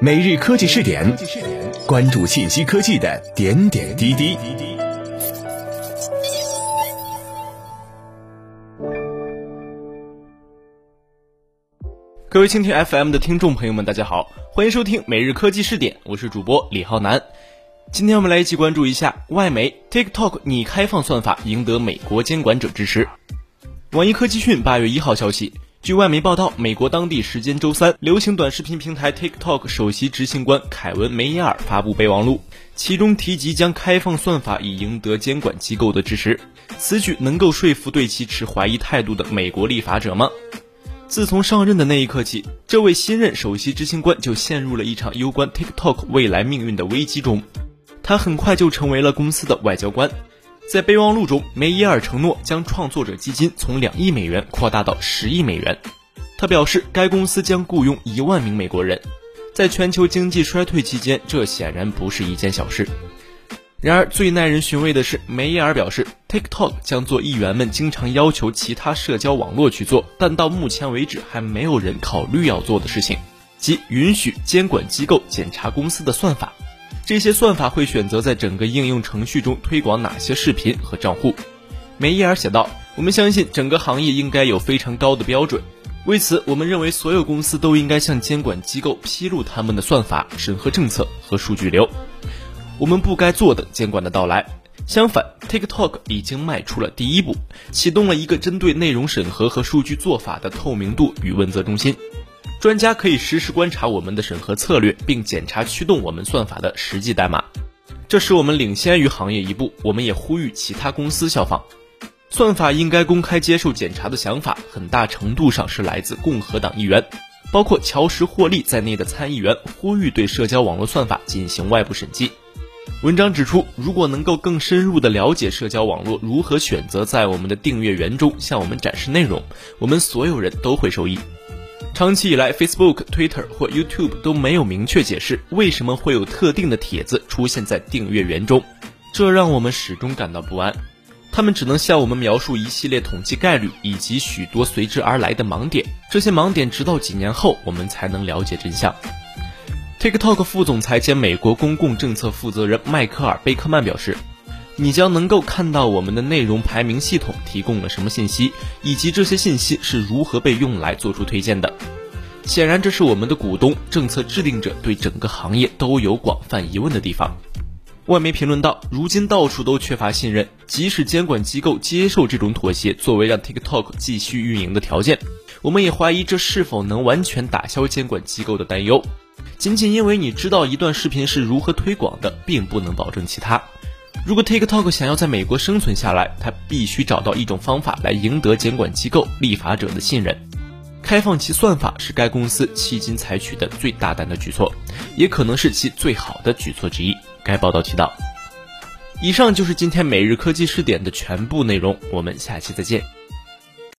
每日科技试点，关注信息科技的点点滴滴。各位蜻蜓 FM 的听众朋友们，大家好，欢迎收听每日科技试点，我是主播李浩南。今天我们来一起关注一下外媒 TikTok 拟开放算法赢得美国监管者支持。网易科技讯八月一号消息。据外媒报道，美国当地时间周三，流行短视频平台 TikTok 首席执行官凯文·梅耶尔发布备忘录，其中提及将开放算法以赢得监管机构的支持。此举能够说服对其持怀疑态度的美国立法者吗？自从上任的那一刻起，这位新任首席执行官就陷入了一场攸关 TikTok 未来命运的危机中。他很快就成为了公司的外交官。在备忘录中，梅耶尔承诺将创作者基金从两亿美元扩大到十亿美元。他表示，该公司将雇佣一万名美国人。在全球经济衰退期间，这显然不是一件小事。然而，最耐人寻味的是，梅耶尔表示，TikTok 将做议员们经常要求其他社交网络去做，但到目前为止还没有人考虑要做的事情，即允许监管机构检查公司的算法。这些算法会选择在整个应用程序中推广哪些视频和账户。梅耶尔写道：“我们相信整个行业应该有非常高的标准。为此，我们认为所有公司都应该向监管机构披露他们的算法、审核政策和数据流。我们不该坐等监管的到来。相反，TikTok 已经迈出了第一步，启动了一个针对内容审核和数据做法的透明度与问责中心。”专家可以实时观察我们的审核策略，并检查驱动我们算法的实际代码，这使我们领先于行业一步。我们也呼吁其他公司效仿。算法应该公开接受检查的想法，很大程度上是来自共和党议员，包括乔什·霍利在内的参议员呼吁对社交网络算法进行外部审计。文章指出，如果能够更深入地了解社交网络如何选择在我们的订阅源中向我们展示内容，我们所有人都会受益。长期以来，Facebook、Twitter 或 YouTube 都没有明确解释为什么会有特定的帖子出现在订阅源中，这让我们始终感到不安。他们只能向我们描述一系列统计概率以及许多随之而来的盲点，这些盲点直到几年后我们才能了解真相。TikTok 副总裁兼美国公共政策负责人迈克尔·贝克曼表示。你将能够看到我们的内容排名系统提供了什么信息，以及这些信息是如何被用来做出推荐的。显然，这是我们的股东、政策制定者对整个行业都有广泛疑问的地方。外媒评论道：“如今到处都缺乏信任，即使监管机构接受这种妥协作为让 TikTok 继续运营的条件，我们也怀疑这是否能完全打消监管机构的担忧。仅仅因为你知道一段视频是如何推广的，并不能保证其他。”如果 TikTok 想要在美国生存下来，它必须找到一种方法来赢得监管机构、立法者的信任。开放其算法是该公司迄今采取的最大胆的举措，也可能是其最好的举措之一。该报道提到。以上就是今天每日科技视点的全部内容，我们下期再见。